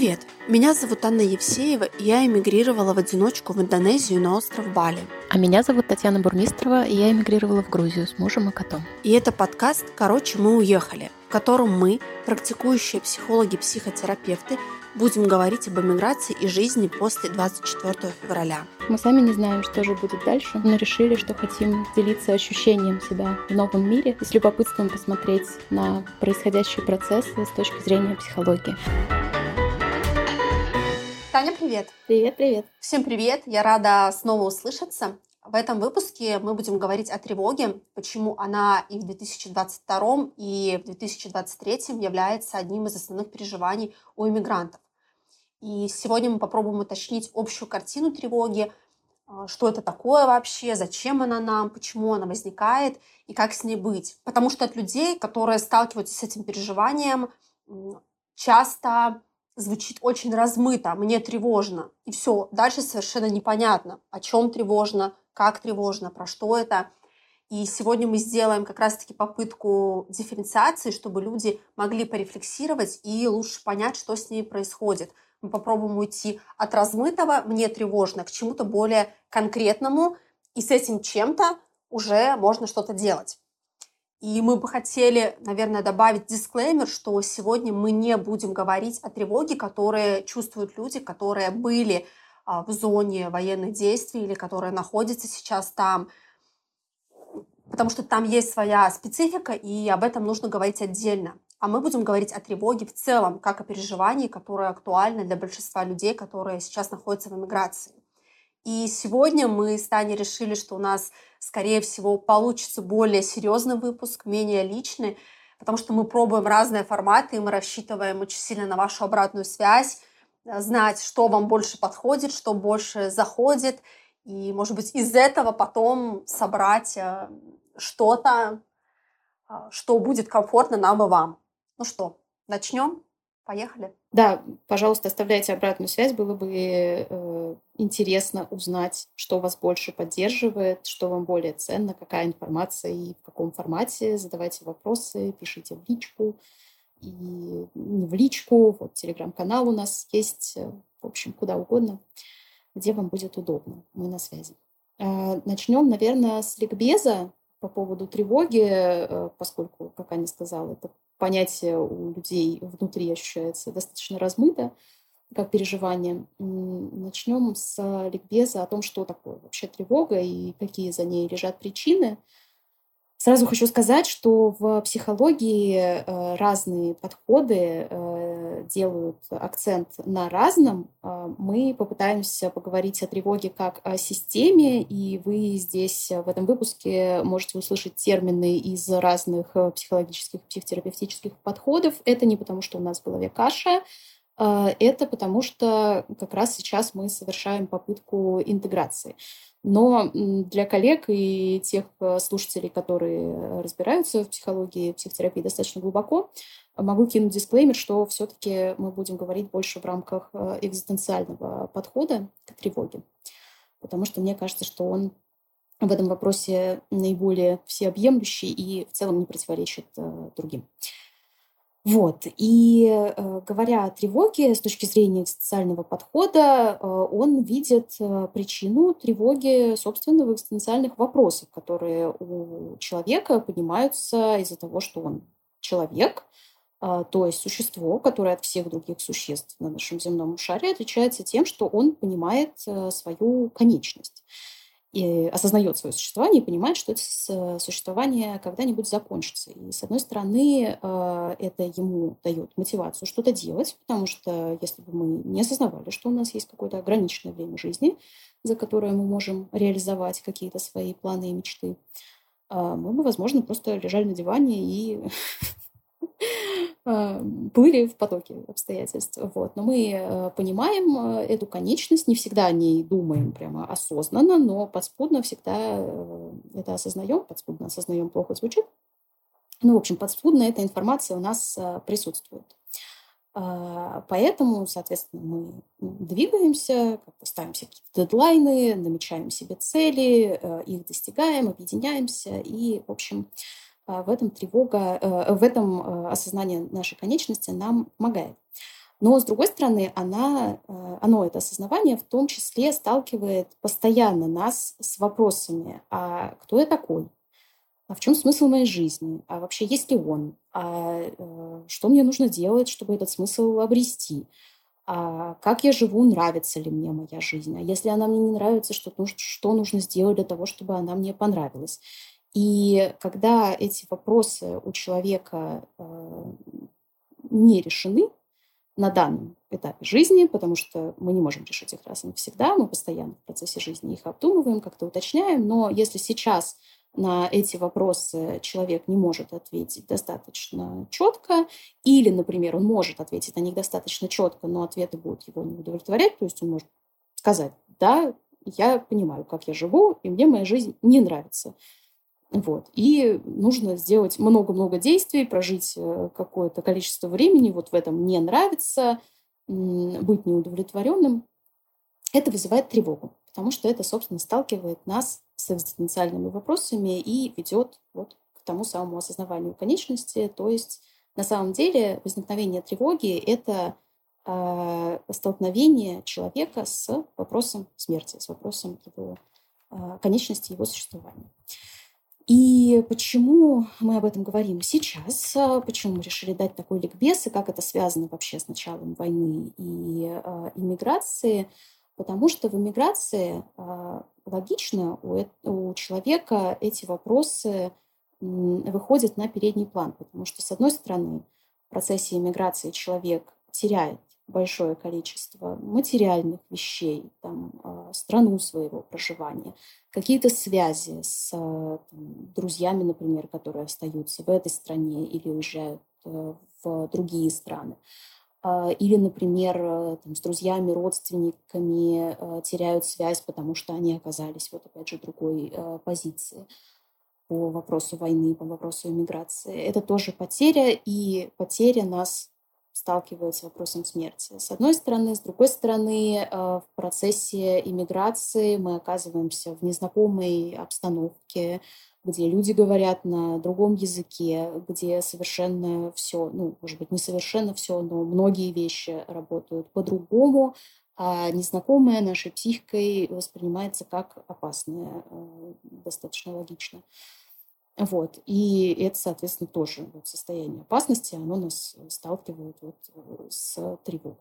Привет! Меня зовут Анна Евсеева, и я эмигрировала в одиночку в Индонезию на остров Бали. А меня зовут Татьяна Бурмистрова, и я эмигрировала в Грузию с мужем и котом. И это подкаст «Короче, мы уехали», в котором мы, практикующие психологи-психотерапевты, будем говорить об эмиграции и жизни после 24 февраля. Мы сами не знаем, что же будет дальше, но решили, что хотим делиться ощущением себя в новом мире и с любопытством посмотреть на происходящие процессы с точки зрения психологии. Таня, привет! Привет, привет! Всем привет! Я рада снова услышаться. В этом выпуске мы будем говорить о тревоге, почему она и в 2022, и в 2023 является одним из основных переживаний у иммигрантов. И сегодня мы попробуем уточнить общую картину тревоги, а, что это такое вообще, зачем она нам, почему она возникает и как с ней быть. Потому что от людей, которые сталкиваются с этим переживанием, часто звучит очень размыто, мне тревожно, и все, дальше совершенно непонятно, о чем тревожно, как тревожно, про что это. И сегодня мы сделаем как раз-таки попытку дифференциации, чтобы люди могли порефлексировать и лучше понять, что с ней происходит. Мы попробуем уйти от размытого «мне тревожно» к чему-то более конкретному, и с этим чем-то уже можно что-то делать. И мы бы хотели, наверное, добавить дисклеймер, что сегодня мы не будем говорить о тревоге, которые чувствуют люди, которые были а, в зоне военных действий или которые находятся сейчас там, потому что там есть своя специфика, и об этом нужно говорить отдельно. А мы будем говорить о тревоге в целом, как о переживании, которое актуально для большинства людей, которые сейчас находятся в эмиграции. И сегодня мы с Таней решили, что у нас, скорее всего, получится более серьезный выпуск, менее личный, потому что мы пробуем разные форматы, и мы рассчитываем очень сильно на вашу обратную связь, э, знать, что вам больше подходит, что больше заходит, и, может быть, из этого потом собрать э, что-то, э, что будет комфортно нам и вам. Ну что, начнем? Поехали. Да, пожалуйста, оставляйте обратную связь. Было бы э, интересно узнать, что вас больше поддерживает, что вам более ценно, какая информация и в каком формате. Задавайте вопросы, пишите в личку. И не в личку, вот телеграм-канал у нас есть, э, в общем, куда угодно, где вам будет удобно. Мы на связи. Э, начнем, наверное, с ликбеза по поводу тревоги, э, поскольку, как Аня сказала, это понятие у людей внутри ощущается достаточно размыто, как переживание. Начнем с ликбеза о том, что такое вообще тревога и какие за ней лежат причины – Сразу хочу сказать, что в психологии э, разные подходы э, делают акцент на разном. Э, мы попытаемся поговорить о тревоге как о системе, и вы здесь в этом выпуске можете услышать термины из разных психологических, психотерапевтических подходов. Это не потому, что у нас в голове каша, это потому что как раз сейчас мы совершаем попытку интеграции. Но для коллег и тех э, слушателей, которые разбираются в психологии, в психотерапии достаточно глубоко, могу кинуть дисклеймер, что все-таки мы будем говорить больше в рамках э, экзистенциального подхода к тревоге. Потому что мне кажется, что он в этом вопросе наиболее всеобъемлющий и в целом не противоречит э, другим. Вот. И э, говоря о тревоге с точки зрения экзистенциального подхода, э, он видит э, причину тревоги собственного экзистенциальных вопросов, которые у человека поднимаются из-за того, что он человек, э, то есть существо, которое от всех других существ на нашем земном шаре отличается тем, что он понимает э, свою конечность и осознает свое существование и понимает, что это существование когда-нибудь закончится. И, с одной стороны, э, это ему дает мотивацию что-то делать, потому что если бы мы не осознавали, что у нас есть какое-то ограниченное время жизни, за которое мы можем реализовать какие-то свои планы и мечты, э, мы бы, возможно, просто лежали на диване и А, плыли в потоке обстоятельств. Вот. Но мы э, понимаем э, эту конечность, не всегда о ней думаем прямо осознанно, но подспудно всегда э, это осознаем. Подспудно осознаем плохо звучит. Ну, в общем, подспудно эта информация у нас присутствует. А, поэтому, соответственно, мы двигаемся, ставим себе какие-то дедлайны, намечаем себе цели, их достигаем, объединяемся и, в общем, в этом тревога, э, в этом э, осознание нашей конечности нам помогает. Но, с другой стороны, она, э, оно, это осознавание, в том числе сталкивает постоянно нас с вопросами, а кто я такой? А в чем смысл моей жизни? А вообще есть ли он? А что мне нужно делать, чтобы этот смысл обрести? А как я живу, нравится ли мне моя жизнь? А если она мне не нравится, что, что нужно сделать для того, чтобы она мне понравилась? И когда эти вопросы у человека э, не решены, на данном этапе жизни, потому что мы не можем решить их раз и навсегда, мы постоянно в процессе жизни их обдумываем, как-то уточняем, но если сейчас на эти вопросы человек не может ответить достаточно четко, или, например, он может ответить на них достаточно четко, но ответы будут его не удовлетворять, то есть он может сказать, да, я понимаю, как я живу, и мне моя жизнь не нравится. Вот. И нужно сделать много-много действий, прожить э, какое-то количество времени, вот в этом не нравится, быть неудовлетворенным. Это вызывает тревогу, потому что это, собственно, сталкивает нас с экзистенциальными вопросами и ведет вот к тому самому осознаванию конечности. То есть на самом деле возникновение тревоги — это э, столкновение человека с вопросом смерти, с вопросом его э, конечности его существования. И почему мы об этом говорим сейчас, а, почему мы решили дать такой ликбез, и как это связано вообще с началом войны и э, иммиграции, потому что в иммиграции э, логично у, у человека эти вопросы выходят на передний план, потому что, с одной стороны, в процессе иммиграции человек теряет большое количество материальных вещей, там, а, страну своего проживания, какие-то связи с а, там, друзьями, например, которые остаются в этой стране или уезжают э, в другие страны. А, или, например, э, там, с друзьями, родственниками э, теряют связь, потому что они оказались, вот опять же, другой позиции по вопросу войны, по вопросу иммиграции. Это тоже потеря, и потеря нас сталкивают с вопросом смерти. С одной стороны. С другой стороны, э, в процессе иммиграции мы оказываемся в незнакомой обстановке, где люди говорят на другом языке, где совершенно все, ну, может быть, не совершенно все, но многие вещи работают по-другому, а незнакомое нашей психикой воспринимается как опасное, э, достаточно логично. Вот. И это, соответственно, тоже вот состояние опасности, оно нас сталкивает вот э, с тревогой.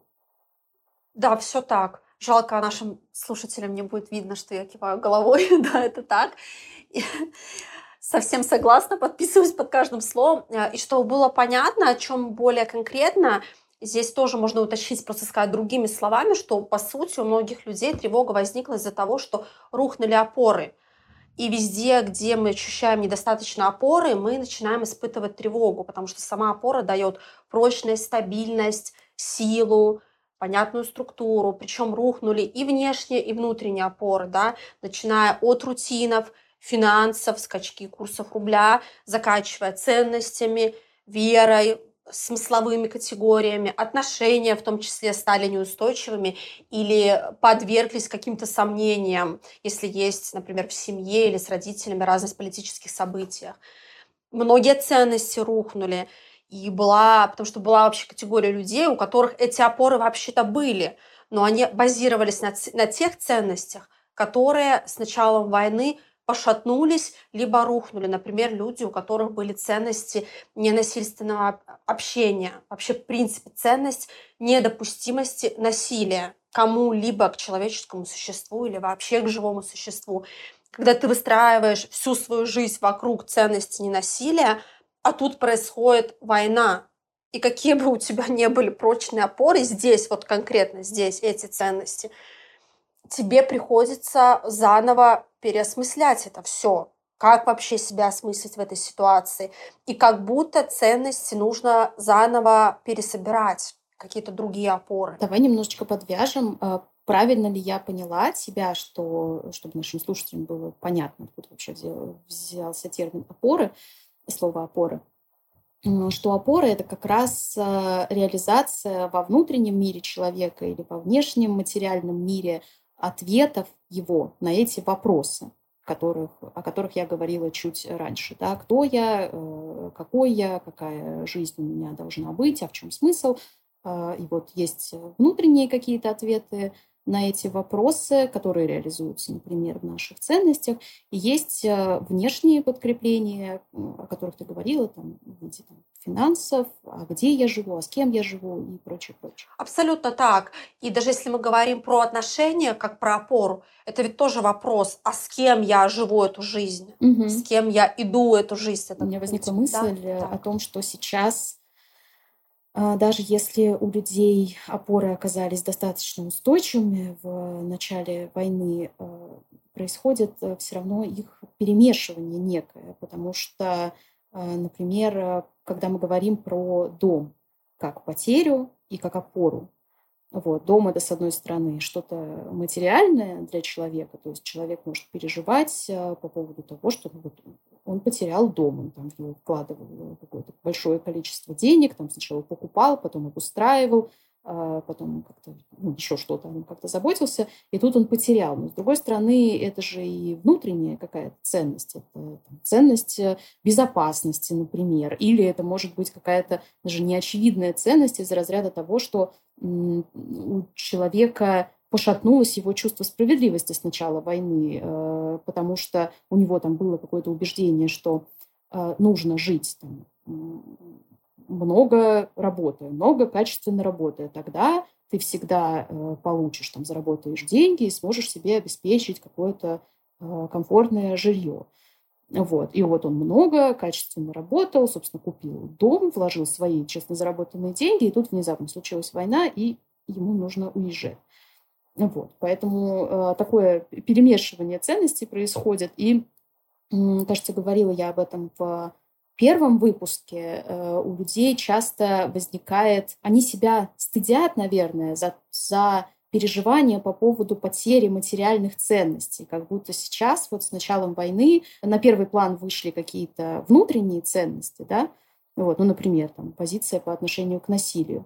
Да, все так. Жалко нашим слушателям не будет видно, что я киваю головой. да, это так. Совсем согласна, подписываюсь под каждым словом. Э, и чтобы было понятно, о чем более конкретно, здесь тоже можно уточнить, просто сказать другими словами, что по сути у многих людей тревога возникла из-за того, что рухнули опоры – и везде, где мы ощущаем недостаточно опоры, мы начинаем испытывать тревогу, потому что сама опора дает прочность, стабильность, силу, понятную структуру, причем рухнули и внешние, и внутренние опоры, да, начиная от рутинов, финансов, скачки курсов рубля, заканчивая ценностями, верой, смысловыми категориями, отношения в том числе стали неустойчивыми или подверглись каким-то сомнениям, если есть, например, в семье или с родителями разность политических событиях. Многие ценности рухнули, и была, потому что была вообще категория людей, у которых эти опоры вообще-то были, но они базировались на, на тех ценностях, которые с началом войны пошатнулись, либо рухнули. Например, люди, у которых были ценности ненасильственного общения. Вообще, в принципе, ценность недопустимости насилия кому-либо, к человеческому существу или вообще к живому существу. Когда ты выстраиваешь всю свою жизнь вокруг ценности ненасилия, а тут происходит война, и какие бы у тебя не были прочные опоры, здесь, вот конкретно здесь эти ценности – тебе приходится заново переосмыслять это все. Как вообще себя осмыслить в этой ситуации? И как будто ценности нужно заново пересобирать, какие-то другие опоры. Давай немножечко подвяжем. А, правильно ли я поняла тебя, что, чтобы нашим слушателям было понятно, откуда вообще взял, взялся термин опоры, слово опоры, что опора — это как раз а, реализация во внутреннем мире человека или во внешнем материальном мире ответов его на эти вопросы, которых, о которых я говорила чуть раньше. Да? Кто я, э, какой я, какая жизнь у меня должна быть, а в чем смысл. А, и вот есть внутренние какие-то ответы на эти вопросы, которые реализуются, например, в наших ценностях. И есть э, внешние подкрепления, о которых ты говорила, там, в виде там, финансов, а где я живу, а с кем я живу и прочее, прочее. Абсолютно так. И даже если мы говорим про отношения, как про опору, это ведь тоже вопрос, а с кем я живу эту жизнь, угу. с кем я иду эту жизнь. У меня возникла мысль да? о том, что сейчас даже если у людей опоры оказались достаточно устойчивыми в начале войны, а, происходит э, все равно их перемешивание некое, потому что, а, например, когда мы говорим про дом как потерю и как опору, вот, дом это, с одной стороны, что-то материальное для человека, то есть человек может переживать по поводу того, что ну, вот, он потерял дом, он там в него вкладывал какое-то большое количество денег, там сначала покупал, потом обустраивал, а потом как-то ну, еще что-то, он как-то заботился, и тут он потерял. Но с другой стороны, это же и внутренняя какая-то ценность, это там, ценность э, безопасности, например, или это может быть какая-то даже неочевидная ценность из разряда того, что у человека пошатнулось его чувство справедливости с начала войны, э, потому что у него там было какое-то убеждение, что э, нужно жить там, много работая, много качественно работая. Тогда ты всегда э, получишь, там, заработаешь деньги и сможешь себе обеспечить какое-то комфортное жилье. Вот. И вот он много, качественно работал, собственно, купил дом, вложил свои честно заработанные деньги, и тут внезапно случилась война, и ему нужно уезжать. Вот. Поэтому э, такое перемешивание ценностей происходит. И, э, кажется, говорила я об этом в первом выпуске. Э, у людей часто возникает... Они себя стыдят, наверное, за, за переживания по поводу потери материальных ценностей. Как будто сейчас, вот с началом войны, на первый план вышли какие-то внутренние ценности, да, вот, ну, например, там, позиция по отношению к насилию.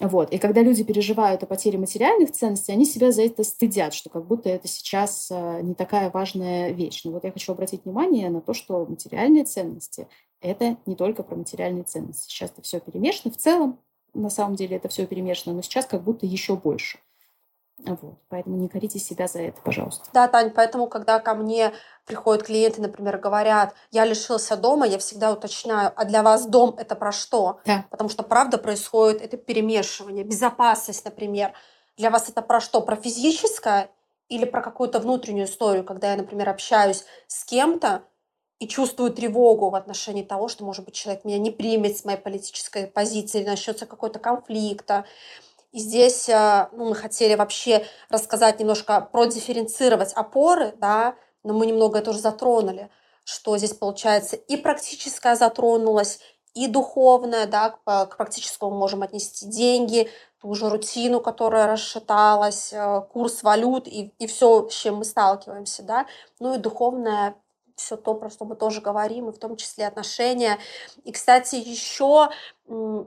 Вот. И когда люди переживают о потере материальных ценностей, они себя за это стыдят, что как будто это сейчас э, не такая важная вещь. Но вот я хочу обратить внимание на то, что материальные ценности — это не только про материальные ценности. Сейчас это все перемешано. В целом, на самом деле, это все перемешано, но сейчас как будто еще больше. Вот. Поэтому не корите себя за это, пожалуйста. Да, Тань, поэтому, когда ко мне приходят клиенты, например, говорят, я лишился дома, я всегда уточняю, а для вас дом это про что? Да. Потому что правда происходит это перемешивание. Безопасность, например. Для вас это про что? Про физическое или про какую-то внутреннюю историю, когда я, например, общаюсь с кем-то и чувствую тревогу в отношении того, что, может быть, человек меня не примет с моей политической позиции, или начнется какой-то конфликта и здесь э, ну, мы хотели вообще рассказать немножко, продифференцировать опоры, да, но мы немного это уже затронули, что здесь получается и практическое затронулось, и духовное, да, к, к практическому можем отнести деньги, ту же рутину, которая расшаталась, э, курс валют и, и все, с чем мы сталкиваемся, да, ну и духовное все то, про что мы тоже говорим, и в том числе отношения. И, кстати, еще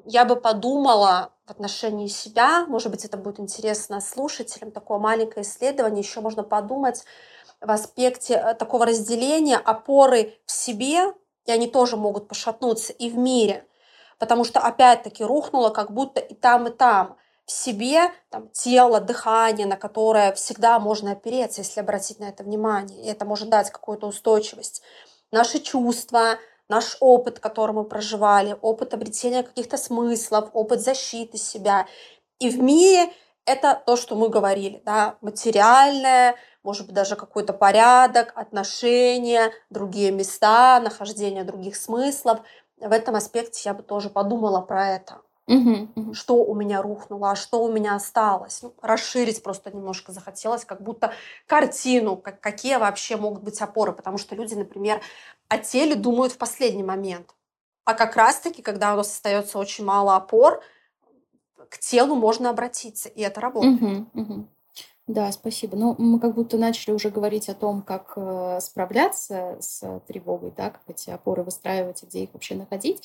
я бы подумала в отношении себя, может быть, это будет интересно слушателям, такое маленькое исследование, еще можно подумать в аспекте э, такого разделения опоры в себе, и они тоже могут пошатнуться, и в мире. Потому что, опять-таки, рухнуло как будто и там, и там в себе там, тело, дыхание, на которое всегда можно опереться, если обратить на это внимание. И это может дать какую-то устойчивость. Наши чувства, наш опыт, который мы проживали, опыт обретения каких-то смыслов, опыт защиты себя. И в мире это то, что мы говорили, да, материальное, может быть, даже какой-то порядок, отношения, другие места, нахождение других смыслов. В этом аспекте я бы тоже подумала про это. Угу, угу. Что у меня рухнуло, а что у меня осталось. Ну, расширить просто немножко захотелось, как будто картину, как, какие вообще могут быть опоры. Потому что люди, например, о теле думают в последний момент. А как раз-таки, когда у нас остается очень мало опор, к телу можно обратиться, и это работает. Угу, угу. Да, спасибо. Ну, мы как будто начали уже говорить о том, как э, справляться с тревогой, да, как эти опоры выстраивать, где их вообще находить.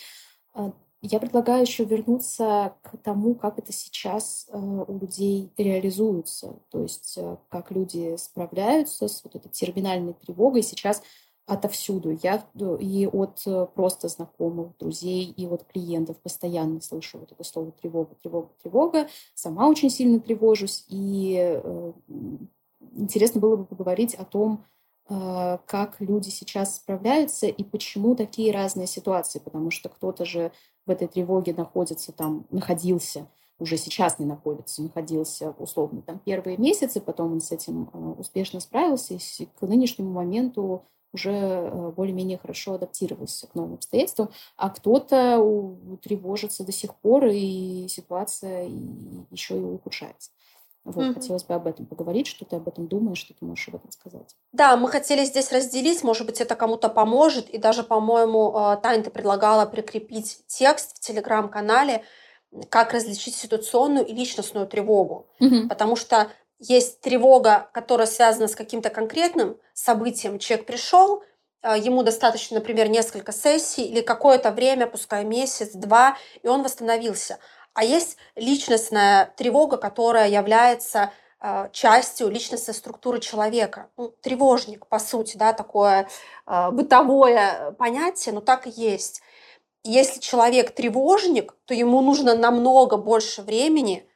Я предлагаю еще вернуться к тому, как это сейчас э, у людей реализуется, то есть э, как люди справляются с вот этой терминальной тревогой. Сейчас отовсюду. Я и от э, просто знакомых, друзей, и от клиентов постоянно слышу вот это слово тревога, тревога, тревога. Сама очень сильно тревожусь. И интересно было бы поговорить о том, как люди сейчас справляются и почему такие разные ситуации. Потому что кто-то же в этой тревоге находится там, находился уже сейчас не находится, находился условно там первые месяцы, потом он с этим успешно справился, и к нынешнему моменту уже э, более-менее хорошо адаптировался к новым обстоятельствам, а кто-то тревожится до сих пор, и ситуация еще и ухудшается. Вот, mm хотелось бы об этом поговорить, что ты об этом думаешь, что ты можешь об этом сказать. Да, мы хотели здесь разделить, может быть, это кому-то поможет, и даже, по-моему, э, Таня, ты предлагала прикрепить текст в телеграм-канале, как различить ситуационную и личностную тревогу. mm Потому что есть тревога, которая связана с каким-то конкретным событием. Человек пришел, а, ему достаточно, например, несколько сессий или какое-то время, пускай месяц, два, и он восстановился. А есть личностная тревога, которая является а, частью личностной структуры человека. Ну, тревожник, по сути, да, такое э, бытовое понятие, но так и есть. Если человек тревожник, то ему нужно намного больше времени,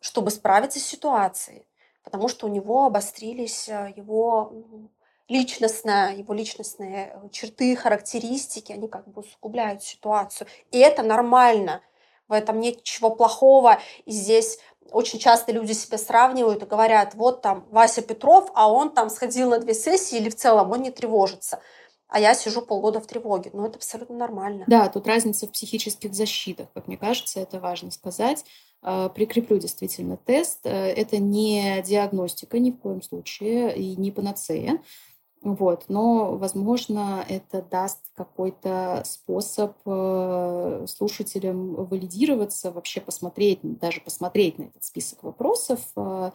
чтобы справиться с ситуацией потому что у него обострились э, его личностная, его личностные э, черты, характеристики, они как бы усугубляют ситуацию. И это нормально. В этом нет ничего плохого. И здесь очень часто люди себя сравнивают и говорят, вот там Вася Петров, а он там сходил на две сессии или в целом он не тревожится. А я сижу полгода в тревоге. Ну, это абсолютно нормально. Да, тут разница в психических защитах, как мне кажется, это важно сказать. А, прикреплю действительно тест. Э, это не диагностика ни в коем случае и не панацея. Вот. Но, возможно, это даст какой-то способ э, слушателям валидироваться, вообще посмотреть, даже посмотреть на этот список вопросов, э,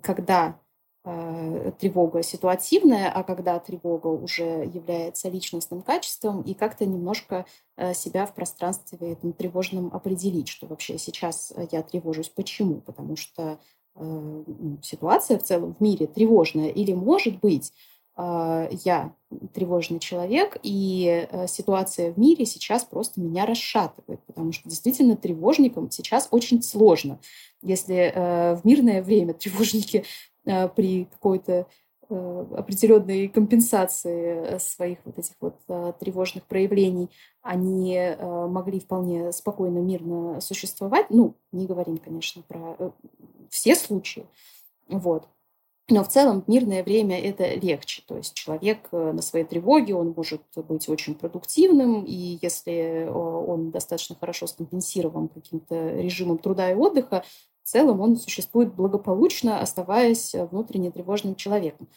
когда Э, тревога ситуативная, а когда тревога уже является личностным качеством, и как-то немножко себя в пространстве этом тревожном определить, что вообще сейчас я тревожусь. Почему? Потому что э, ситуация в целом в мире тревожная. Или, может быть, я тревожный человек, и ситуация в мире сейчас просто меня расшатывает, потому что действительно тревожникам сейчас очень сложно. Если в мирное время тревожники Э, при какой-то э, определенной компенсации э, своих вот этих вот тревожных проявлений, они могли вполне спокойно, мирно существовать. Ну, не говорим, конечно, про все случаи. Вот. Но в целом в мирное время это легче. То есть человек на своей тревоге, он может быть очень продуктивным, и если он достаточно хорошо скомпенсирован каким-то режимом труда и отдыха, в целом он существует благополучно, оставаясь внутренне тревожным человеком.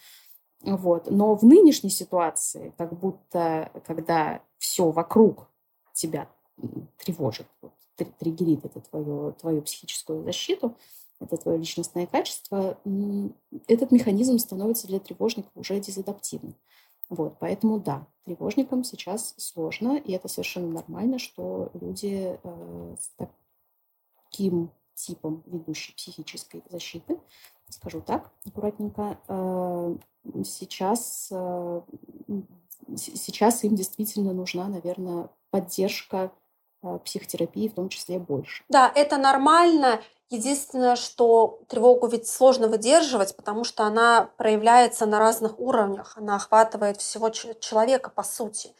Вот. Но в нынешней ситуации, как будто когда все вокруг тебя тревожит, вот, триггерит это твою, твою психическую защиту, это твое личностное качество, этот механизм становится для тревожника уже дезадаптивным. Вот, поэтому да, тревожникам сейчас сложно, и это совершенно нормально, что люди э, с таким типом ведущей психической защиты, скажу так аккуратненько, э, сейчас, э, сейчас им действительно нужна, наверное, поддержка э, психотерапии в том числе больше. Да, это нормально. Единственное, что тревогу ведь сложно выдерживать, потому что она проявляется на разных уровнях. Она охватывает всего человека, по сути.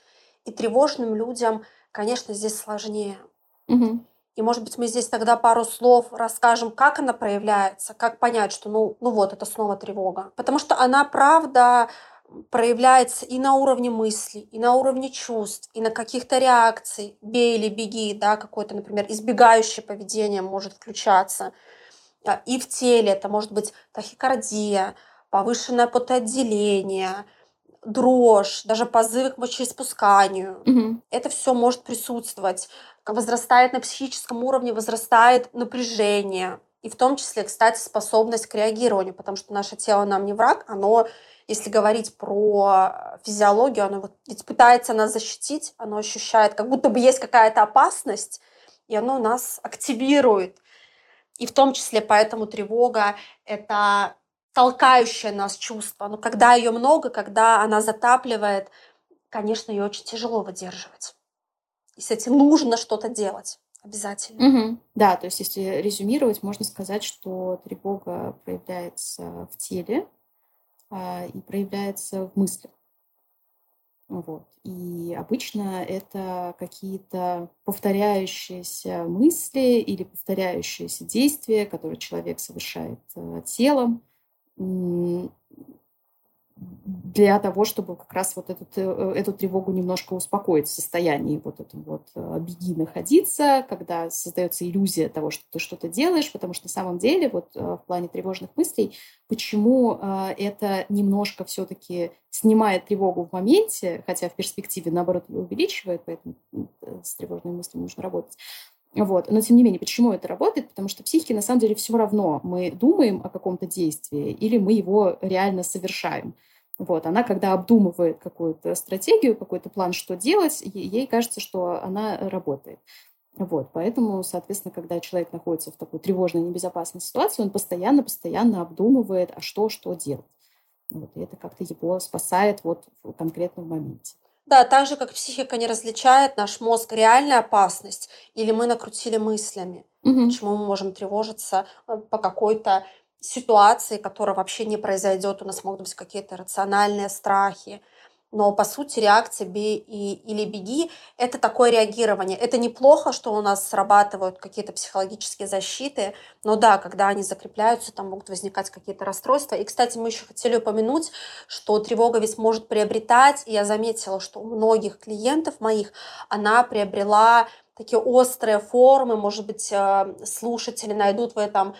И тревожным людям, конечно, здесь сложнее. Угу. И, может быть, мы здесь тогда пару слов расскажем, как она проявляется, как понять, что, ну, ну вот, это снова тревога. Потому что она, правда, проявляется и на уровне мыслей, и на уровне чувств, и на каких-то реакций. Бей или беги, да, какое-то, например, избегающее поведение может включаться. А, и в теле это может быть тахикардия, повышенное потоотделение, дрожь, даже позывы к мочеиспусканию. Угу. Это все может присутствовать возрастает на психическом уровне, возрастает напряжение. И в том числе, кстати, способность к реагированию, потому что наше тело нам не враг, оно, если говорить про физиологию, оно вот ведь пытается нас защитить, оно ощущает, как будто бы есть какая-то опасность, и оно нас активирует. И в том числе поэтому тревога – это толкающее нас чувство. Но когда ее много, когда она затапливает, конечно, ее очень тяжело выдерживать. И с этим нужно что-то делать обязательно. Угу. Да, то есть если резюмировать, можно сказать, что тревога проявляется в теле и проявляется в мыслях. Вот. И обычно это какие-то повторяющиеся мысли или повторяющиеся действия, которые человек совершает э, телом, для того, чтобы как раз вот эту, э, эту тревогу немножко успокоить в состоянии вот этом вот э, беги находиться, когда создается иллюзия того, что ты что-то делаешь, потому что на самом деле вот э, в плане тревожных мыслей, почему это немножко все-таки снимает тревогу в моменте, хотя в перспективе наоборот ее увеличивает, поэтому с тревожными мыслями нужно работать, вот. Но тем не менее, почему это работает? Потому что психике на самом деле все равно, мы думаем о каком-то действии или мы его реально совершаем. Вот. Она, когда обдумывает какую-то стратегию, какой-то план, что делать, ей кажется, что она работает. Вот, поэтому, соответственно, когда человек находится в такой тревожной, небезопасной ситуации, он постоянно-постоянно обдумывает, а что, что делать. Вот, и это как-то его спасает вот в конкретном моменте. Да, так же, как психика не различает наш мозг реальная опасность или мы накрутили мыслями. Угу. Почему мы можем тревожиться э, по какой-то ситуации, которая вообще не произойдет. У нас могут быть какие-то рациональные страхи, но по сути реакция «бей» и, или «беги» — это такое реагирование. Это неплохо, что у нас срабатывают какие-то психологические защиты, но да, когда они закрепляются, там могут возникать какие-то расстройства. И, кстати, мы еще хотели упомянуть, что тревога ведь может приобретать, и я заметила, что у многих клиентов моих она приобрела такие острые формы, может быть, э, слушатели найдут в этом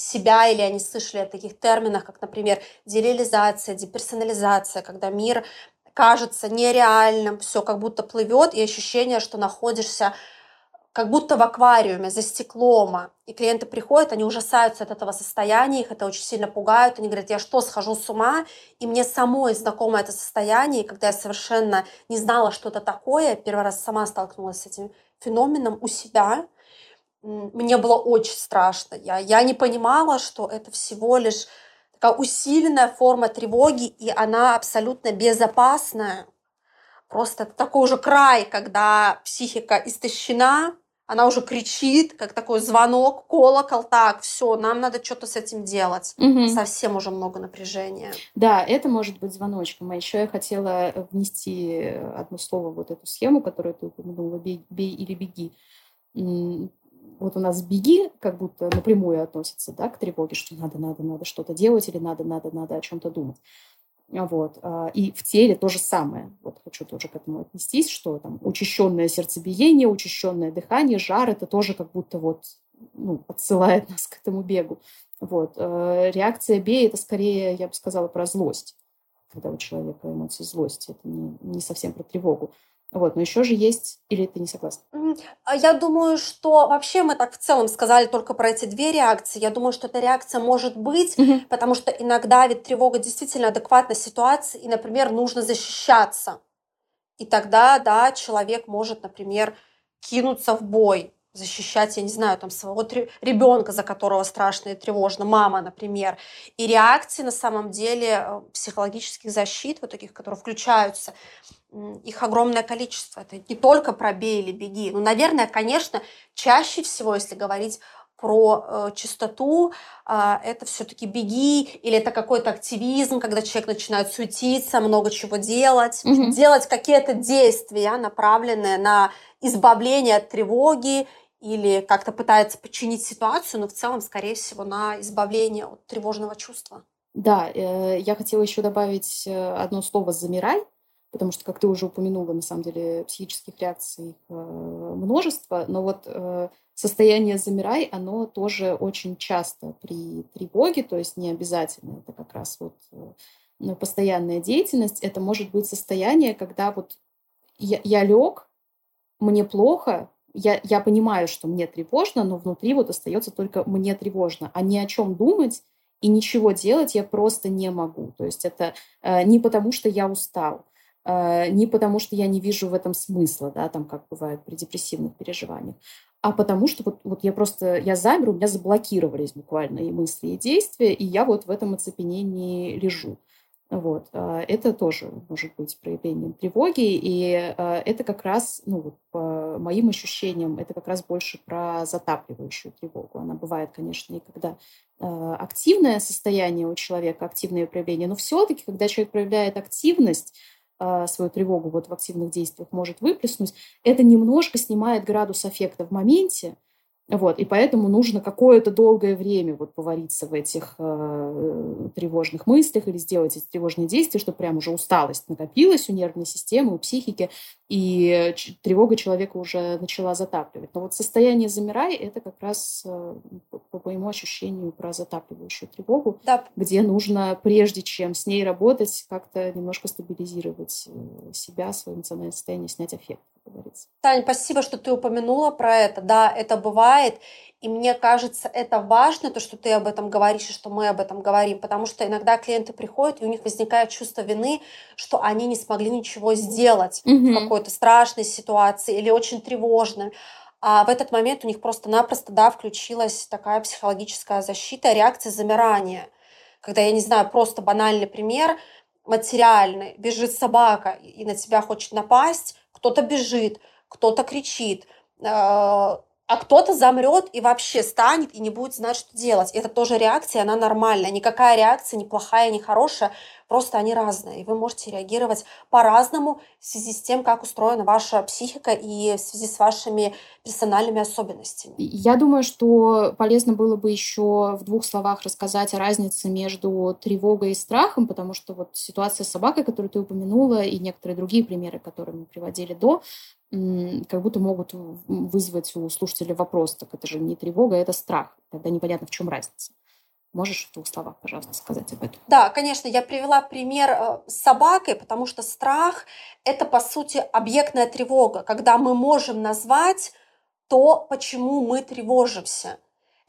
себя или они слышали о таких терминах, как, например, дереализация, деперсонализация, когда мир кажется нереальным, все как будто плывет, и ощущение, что находишься как будто в аквариуме, за стеклом. И клиенты приходят, они ужасаются от этого состояния, их это очень сильно пугает. Они говорят, я что, схожу с ума? И мне самой знакомо это состояние, когда я совершенно не знала, что это такое. Первый раз сама столкнулась с этим феноменом у себя. Мне было очень страшно. Я, я не понимала, что это всего лишь такая усиленная форма тревоги, и она абсолютно безопасная. Просто это такой уже край, когда психика истощена, она уже кричит, как такой звонок, колокол, так, все, нам надо что-то с этим делать. Угу. Совсем уже много напряжения. Да, это может быть звоночком. А еще я хотела внести одно слово в вот эту схему, которую ты упомянула, бей, бей или беги вот у нас беги как будто напрямую относится да, к тревоге, что надо, надо, надо что-то делать или надо, надо, надо о чем-то думать. Вот. А, и в теле то же самое. Вот хочу тоже к этому отнестись, что там учащенное сердцебиение, учащенное дыхание, жар, это тоже как будто вот ну, отсылает нас к этому бегу. Вот. А, реакция бей – это скорее, я бы сказала, про злость. Когда у человека эмоции злости, это не, не совсем про тревогу. Вот, но еще же есть, или ты не согласна? А я думаю, что вообще мы так в целом сказали только про эти две реакции. Я думаю, что эта реакция может быть, угу. потому что иногда ведь тревога действительно адекватна ситуации, и, например, нужно защищаться. И тогда, да, человек может, например, кинуться в бой, защищать, я не знаю, там своего ребенка, за которого страшно и тревожно, мама, например. И реакции на самом деле э, психологических защит, вот таких, которые включаются, их огромное количество. Это не только про бей или беги. Ну, наверное, конечно, чаще всего, если говорить про э, чистоту, э, это все-таки беги, или это какой-то активизм, когда человек начинает суетиться, много чего делать, mm-hmm. делать какие-то действия, направленные на избавление от тревоги или как-то пытается починить ситуацию, но в целом, скорее всего, на избавление от тревожного чувства. Да, э, я хотела еще добавить э, одно слово «замирай», потому что, как ты уже упомянула, на самом деле психических реакций э, множество, но вот состояние «замирай», оно тоже очень часто при тревоге, то есть не обязательно, это как раз вот постоянная деятельность, это может быть состояние, когда вот я, я лег, мне плохо, я, я понимаю, что мне тревожно, но внутри вот остается только мне тревожно, а ни о чем думать и ничего делать я просто не могу. То есть это э, не потому, что я устал, э, не потому, что я не вижу в этом смысла, да, там как бывает при депрессивных переживаниях, а потому что вот, вот я просто, я замер, у меня заблокировались буквально и мысли, и действия, и я вот в этом оцепенении лежу. Вот. А, это тоже может быть проявлением тревоги, и а, это как раз, ну, по моим ощущениям, это как раз больше про затапливающую тревогу. Она бывает, конечно, и когда а, активное состояние у человека, активное проявление, но все-таки, когда человек проявляет активность, свою тревогу вот в активных действиях может выплеснуть, это немножко снимает градус аффекта в моменте, вот, и поэтому нужно какое-то долгое время вот повариться в этих э, тревожных мыслях или сделать эти тревожные действия, чтобы прям уже усталость накопилась у нервной системы, у психики, и тревога человека уже начала затапливать. Но вот состояние «замирай» — это как раз, э, по моему ощущению, про затапливающую тревогу, да. где нужно, прежде чем с ней работать, как-то немножко стабилизировать э, себя, свое эмоциональное состояние, снять эффект как говорится. Таня, спасибо, что ты упомянула про это. Да, это бывает. И мне кажется, это важно, то, что ты об этом говоришь и что мы об этом говорим, потому что иногда клиенты приходят, и у них возникает чувство вины, что они не смогли ничего сделать mm в какой-то страшной ситуации или очень тревожной. А в этот момент у них просто-напросто, да, включилась такая психологическая защита, реакция замирания. Когда, я не знаю, просто банальный пример, материальный, бежит собака и на тебя хочет напасть, кто-то бежит, кто-то кричит, э, а кто-то замрет и вообще станет и не будет знать, что делать. Это тоже реакция, она нормальная. Никакая реакция не плохая, не хорошая, просто они разные. И вы можете реагировать по-разному в связи с тем, как устроена ваша психика и в связи с вашими персональными особенностями. Я думаю, что полезно было бы еще в двух словах рассказать о разнице между тревогой и страхом, потому что вот ситуация с собакой, которую ты упомянула, и некоторые другие примеры, которые мы приводили до, как будто могут вызвать у слушателя вопрос, так это же не тревога, это страх. Тогда непонятно, в чем разница. Можешь в двух словах, пожалуйста, сказать об этом? Да, конечно, я привела пример э, с собакой, потому что страх – это, по сути, объектная тревога, когда мы можем назвать то, почему мы тревожимся.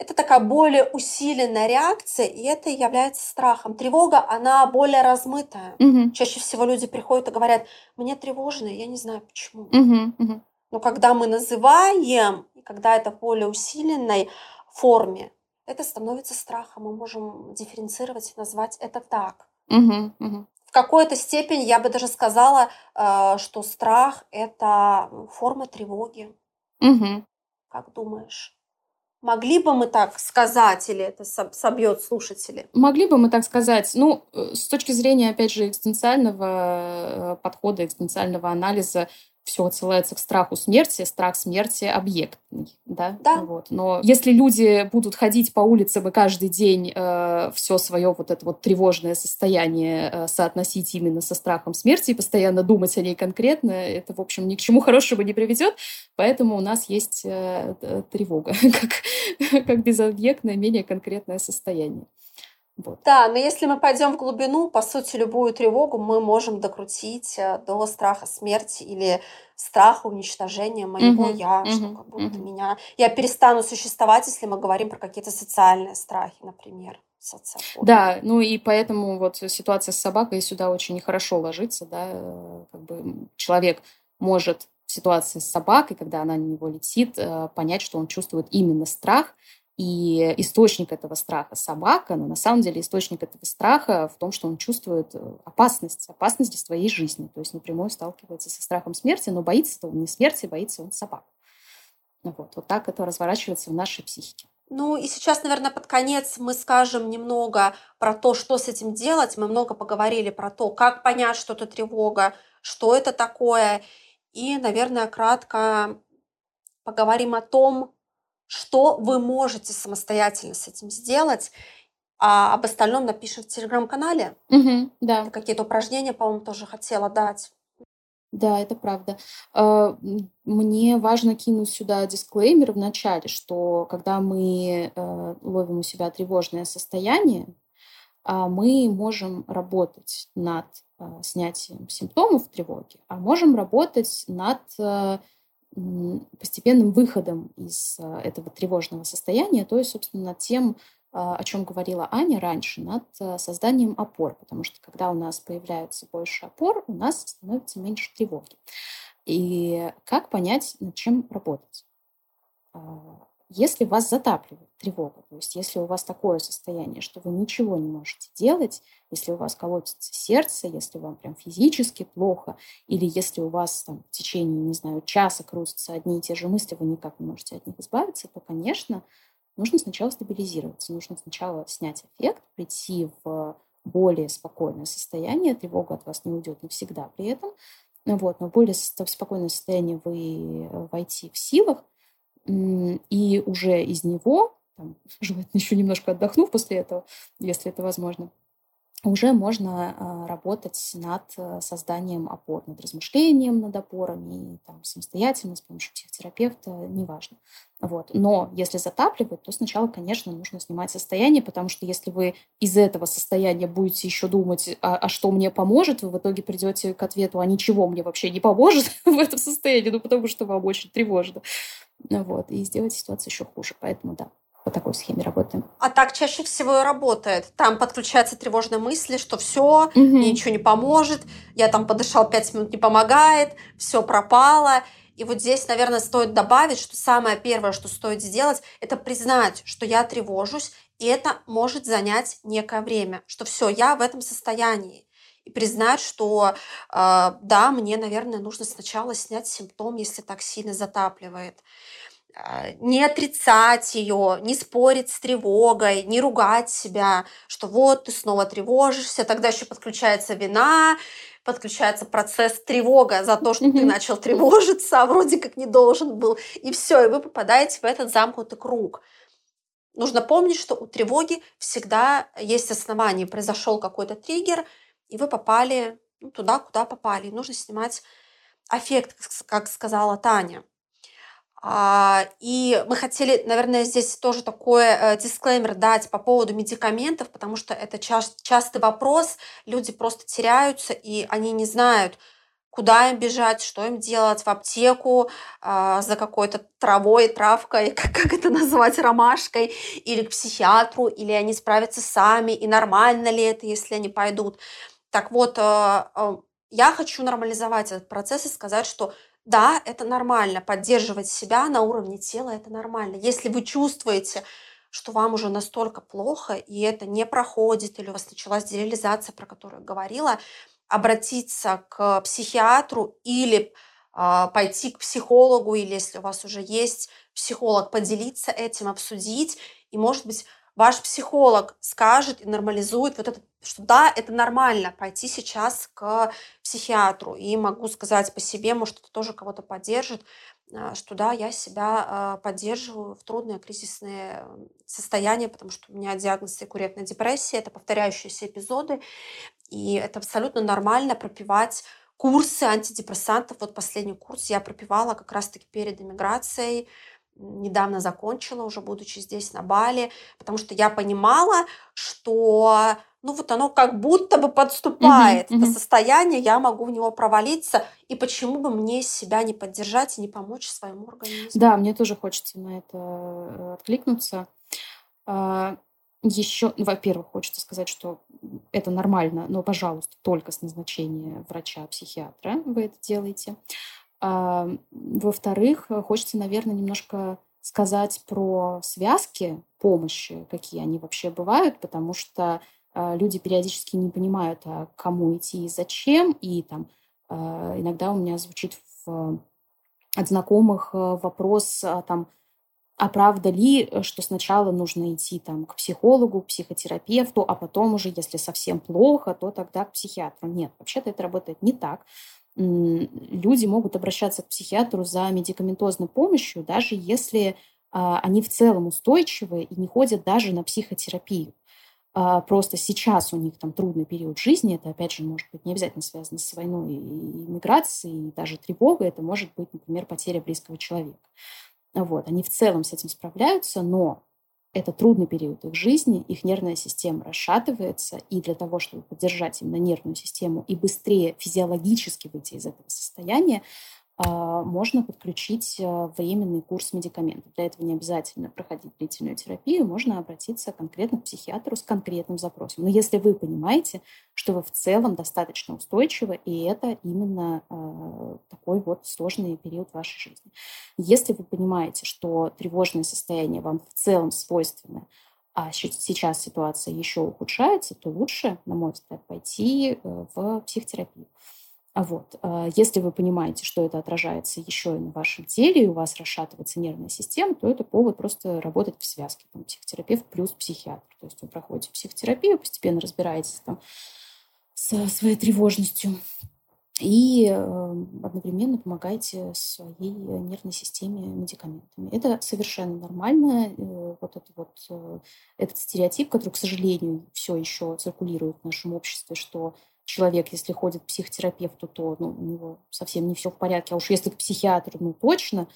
Это такая более усиленная реакция, и это является страхом. Тревога, она более размытая. Угу. Чаще всего люди приходят и говорят, мне тревожно, я не знаю почему. Угу, угу. Но когда мы называем, и когда это в более усиленной форме, это становится страхом. Мы можем дифференцировать и назвать это так. Угу, угу. В какой-то степени я бы даже сказала, э, что страх это форма тревоги. Угу. Как думаешь? Могли бы мы так сказать, или это собьет слушателей? Могли бы мы так сказать. Ну, э, с точки зрения, опять же, экзистенциального э, подхода, экзистенциального анализа, все отсылается к страху смерти, страх смерти объектный, да? Да. Вот. Но если люди будут ходить по улице бы каждый день э, все свое вот это вот тревожное состояние э, соотносить именно со страхом смерти и постоянно думать о ней конкретно, это, в общем, ни к чему хорошему не приведет, поэтому у нас есть э, тревога как, как безобъектное, менее конкретное состояние. Вот. Да, но если мы пойдем в глубину, по сути, любую тревогу мы можем докрутить э, до страха смерти или страха уничтожения моего угу, я, угу, что как будто угу. меня я перестану существовать, если мы говорим про какие-то социальные страхи, например. Социофобия. Да, ну и поэтому вот ситуация с собакой сюда очень нехорошо ложится, да, э, как бы человек может в ситуации с собакой, когда она на него летит, э, понять, что он чувствует именно страх, и источник этого страха собака, но на самом деле источник этого страха в том, что он чувствует э, опасность, опасность для своей жизни. То есть напрямую сталкивается со страхом смерти, но боится он не смерти, боится он собак. Вот, вот так это разворачивается в нашей психике. Ну и сейчас, наверное, под конец мы скажем немного про то, что с этим делать. Мы много поговорили про то, как понять, что это тревога, что это такое. И, наверное, кратко поговорим о том, что вы можете самостоятельно с этим сделать. А об остальном напишем в телеграм-канале. Угу, да. Какие-то упражнения, по-моему, тоже хотела дать. Да, это правда. А, мне важно кинуть сюда дисклеймер в начале, что когда мы э, ловим у себя тревожное состояние, а, мы можем работать над э, снятием симптомов тревоги, а можем работать над э, постепенным выходом из а, этого тревожного состояния, то есть, собственно, над тем, а, о чем говорила Аня раньше, над а, созданием опор, потому что когда у нас появляется больше опор, у нас становится меньше тревоги. И как понять, над чем работать? Если вас затапливает тревога, то есть если у вас такое состояние, что вы ничего не можете делать, если у вас колотится сердце, если вам прям физически плохо, или если у вас там в течение, не знаю, часа крутятся одни и те же мысли, вы никак не можете от них избавиться, то, конечно, нужно сначала стабилизироваться, нужно сначала снять эффект, прийти в более спокойное состояние, тревога от вас не уйдет навсегда при этом, вот, но в более спокойное состояние вы э, войти в силах, и уже из него, там, желательно еще немножко отдохнув после этого, если это возможно, уже можно а, работать над э, созданием опор, над размышлением над опорами, там, самостоятельно, с помощью психотерапевта, неважно. Вот. Но если затапливает, то сначала, конечно, нужно снимать состояние, потому что если вы из этого состояния будете еще думать, а, а что мне поможет, вы в итоге придете к ответу, а ничего мне вообще не поможет в этом состоянии, ну потому что вам очень тревожно. Вот. И сделать ситуацию еще хуже. Поэтому да, по такой схеме работаем. А так чаще всего и работает. Там подключаются тревожные мысли, что все, угу. мне ничего не поможет, я там подышал пять минут, не помогает, все пропало. И вот здесь, наверное, стоит добавить, что самое первое, что стоит сделать, это признать, что я тревожусь, и это может занять некое время, что все, я в этом состоянии. И признать, что э, да, мне, наверное, нужно сначала снять симптом, если так сильно затапливает. А, не отрицать ее, не спорить с тревогой, не ругать себя, что вот ты снова тревожишься, тогда еще подключается вина, подключается процесс тревога за то, что mm-hmm. ты начал тревожиться, а вроде как не должен был, и все, и вы попадаете в этот замкнутый круг. Нужно помнить, что у тревоги всегда есть основание. Произошел какой-то триггер, и вы попали ну, туда, куда попали. И нужно снимать аффект, как сказала Таня. А, и мы хотели, наверное, здесь тоже такой э, дисклеймер дать по поводу медикаментов, потому что это частый вопрос. Люди просто теряются, и они не знают, куда им бежать, что им делать, в аптеку а, за какой-то травой, травкой, как, как это назвать, ромашкой, или к психиатру, или они справятся сами, и нормально ли это, если они пойдут. Так вот, э, э, я хочу нормализовать этот процесс и сказать, что да, это нормально. Поддерживать себя на уровне тела – это нормально. Если вы чувствуете, что вам уже настолько плохо, и это не проходит, или у вас началась дереализация, про которую я говорила, обратиться к психиатру или э, пойти к психологу, или если у вас уже есть психолог, поделиться этим, обсудить, и, может быть, ваш психолог скажет и нормализует вот это, что да, это нормально пойти сейчас к психиатру. И могу сказать по себе, может, это тоже кого-то поддержит, а, что да, я себя а, поддерживаю в трудные кризисные состояния, потому что у меня диагноз рекуррентная депрессия, это повторяющиеся эпизоды, и это абсолютно нормально пропивать курсы антидепрессантов. Вот последний курс я пропивала как раз-таки перед иммиграцией, недавно закончила, уже будучи здесь на Бали, потому что я понимала, что ну вот оно как будто бы подступает, uh-huh, uh-huh. это состояние, я могу в него провалиться, и почему бы мне себя не поддержать и не помочь своему организму? Да, мне тоже хочется на это э, откликнуться. А, Еще, ну, во-первых, хочется сказать, что это нормально, но, пожалуйста, только с назначения врача-психиатра вы это делаете. А, во-вторых, хочется, наверное, немножко сказать про связки помощи, какие они вообще бывают, потому что а, люди периодически не понимают, а кому идти и зачем, и там а, иногда у меня звучит в, от знакомых а, вопрос там, а правда ли, что сначала нужно идти там, к психологу, к психотерапевту, а потом уже, если совсем плохо, то тогда к психиатру? Нет, вообще-то это работает не так люди могут обращаться к психиатру за медикаментозной помощью, даже если а, они в целом устойчивы и не ходят даже на психотерапию. А, просто сейчас у них там трудный период жизни, это, опять же, может быть не обязательно связано с войной и миграцией, и даже тревогой, это может быть, например, потеря близкого человека. Вот. Они в целом с этим справляются, но это трудный период их жизни, их нервная система расшатывается, и для того, чтобы поддержать именно нервную систему и быстрее физиологически выйти из этого состояния, а, можно подключить а, временный курс медикаментов. Для этого не обязательно проходить длительную терапию, можно обратиться конкретно к психиатру с конкретным запросом. Но если вы понимаете, что вы в целом достаточно устойчивы, и это именно э, такой вот сложный период вашей жизни. Если вы понимаете, что тревожное состояние вам в целом свойственно, а сейчас ситуация еще ухудшается, то лучше, на мой взгляд, пойти э, в психотерапию. А вот. А если вы понимаете, что это отражается еще и на вашем теле, и у вас расшатывается нервная система, то это повод просто работать в связке. Там, психотерапевт плюс психиатр. То есть вы проходите психотерапию, постепенно разбираетесь там, своей тревожностью и э, одновременно помогаете своей нервной системе медикаментами. Это совершенно нормально. Э, вот, это вот э, этот стереотип, который, к сожалению, все еще циркулирует в нашем обществе, что человек, если ходит к психотерапевту, то ну, у него совсем не все в порядке. А уж если к психиатру, ну точно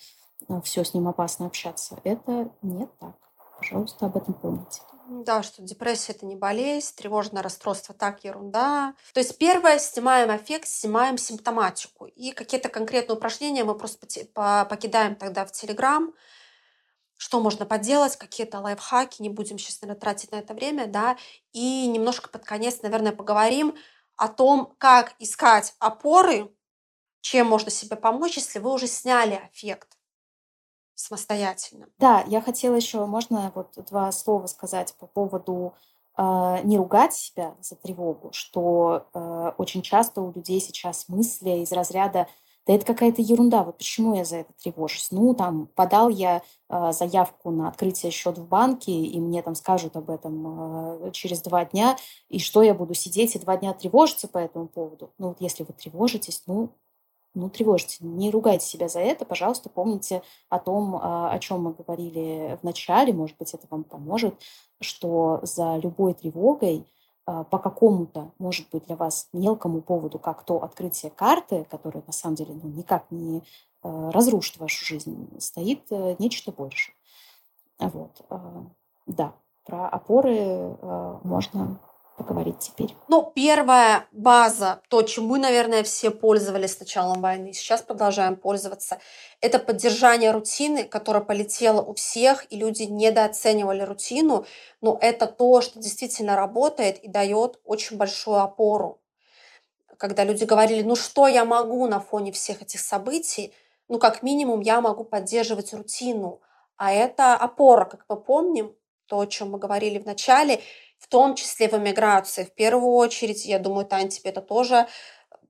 все с ним опасно общаться. Это не так. Пожалуйста, об этом помните. Да, что депрессия это не болезнь, тревожное расстройство так ерунда. То есть первое, снимаем эффект, снимаем симптоматику. И какие-то конкретные упражнения мы просто покидаем тогда в Телеграм, что можно поделать, какие-то лайфхаки, не будем сейчас, наверное, тратить на это время, да, и немножко под конец, наверное, поговорим, о том, как искать опоры, чем можно себе помочь, если вы уже сняли эффект самостоятельно. Да, я хотела еще, можно вот два слова сказать по поводу э, не ругать себя за тревогу, что э, очень часто у людей сейчас мысли из разряда да это какая-то ерунда, вот почему я за это тревожусь? Ну, там, подал я э, заявку на открытие счета в банке, и мне там скажут об этом э, через два дня, и что я буду сидеть и два дня тревожиться по этому поводу? Ну, вот если вы тревожитесь, ну, ну, тревожите, не ругайте себя за это, пожалуйста, помните о том, о чем мы говорили в начале, может быть, это вам поможет, что за любой тревогой а, по какому-то, может быть, для вас мелкому поводу, как то открытие карты, которое на самом деле ну, никак не а, разрушит вашу жизнь, стоит э, нечто большее. Вот. А, да, про опоры можно поговорить теперь? Ну, первая база, то, чем мы, наверное, все пользовались с началом войны, сейчас продолжаем пользоваться, это поддержание рутины, которая полетела у всех, и люди недооценивали рутину, но это то, что действительно работает и дает очень большую опору. Когда люди говорили, ну что я могу на фоне всех этих событий, ну как минимум я могу поддерживать рутину, а это опора, как мы помним, то, о чем мы говорили в начале, в том числе в эмиграции. В первую очередь, я думаю, Тань, тебе это тоже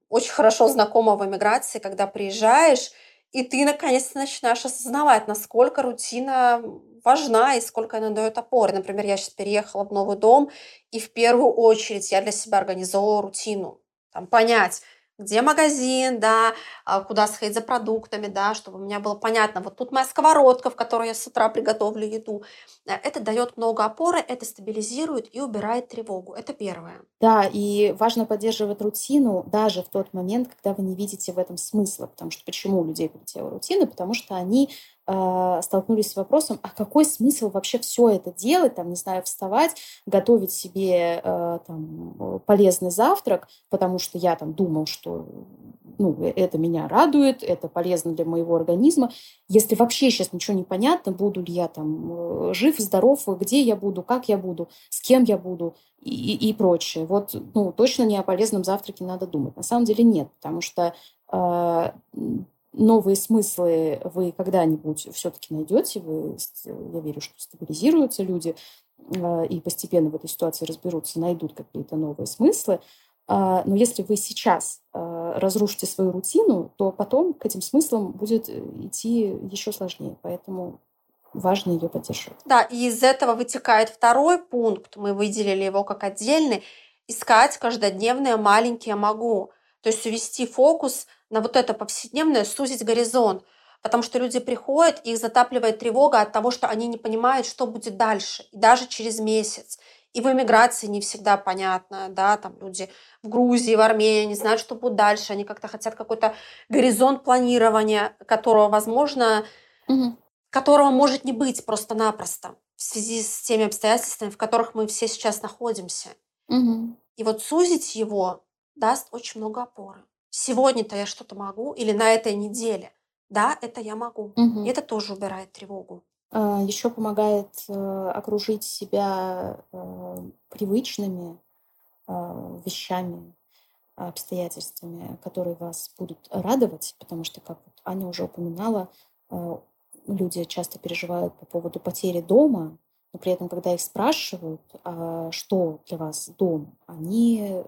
очень хорошо знакомо в эмиграции, когда приезжаешь, и ты наконец-то начинаешь осознавать, насколько рутина важна и сколько она дает опоры. Например, я сейчас переехала в новый дом, и в первую очередь я для себя организовала рутину. Там, понять, где магазин, да, а, куда сходить за продуктами, да, чтобы у меня было понятно, вот тут моя сковородка, в которой я с утра приготовлю еду. Э, это дает много опоры, это стабилизирует и убирает тревогу. Это первое. Да, и важно поддерживать рутину даже в тот момент, когда вы не видите в этом смысла. Потому что почему у людей полетела рутина? Потому что они столкнулись с вопросом, а какой смысл вообще все это делать, там, не знаю, вставать, готовить себе э, там, полезный завтрак, потому что я там думал, что ну, э, это меня радует, это полезно для моего организма. Если вообще сейчас ничего не понятно, буду ли я там э, жив, здоров, где я буду, как я буду, с кем я буду и, и прочее. Вот, ну, точно не о полезном завтраке надо думать. На самом деле нет, потому что э, новые смыслы вы когда-нибудь все-таки найдете. Вы, я верю, что стабилизируются люди э, и постепенно в этой ситуации разберутся, найдут какие-то новые смыслы. А, но если вы сейчас а, разрушите свою рутину, то потом к этим смыслам будет э, идти еще сложнее. Поэтому важно ее поддерживать. Да, и из этого вытекает второй пункт. Мы выделили его как отдельный. Искать каждодневное маленькие «могу». То есть увести фокус на вот это повседневное, сузить горизонт. Потому что люди приходят, их затапливает тревога от того, что они не понимают, что будет дальше. И даже через месяц. И в эмиграции не всегда понятно, да, там люди в Грузии, в Армении не знают, что будет дальше, они как-то хотят какой-то горизонт планирования, которого, возможно, угу. которого может не быть просто-напросто в связи с теми обстоятельствами, в которых мы все сейчас находимся. Угу. И вот сузить его даст очень много опоры. Сегодня-то я что-то могу, или на этой неделе. Да, это я могу. Угу. И это тоже убирает тревогу. А, Еще помогает э, окружить себя э, привычными э, вещами, обстоятельствами, которые вас будут радовать, потому что, как Аня уже упоминала, люди часто переживают по поводу потери дома, но при этом, когда их спрашивают, а что для вас дом, они э,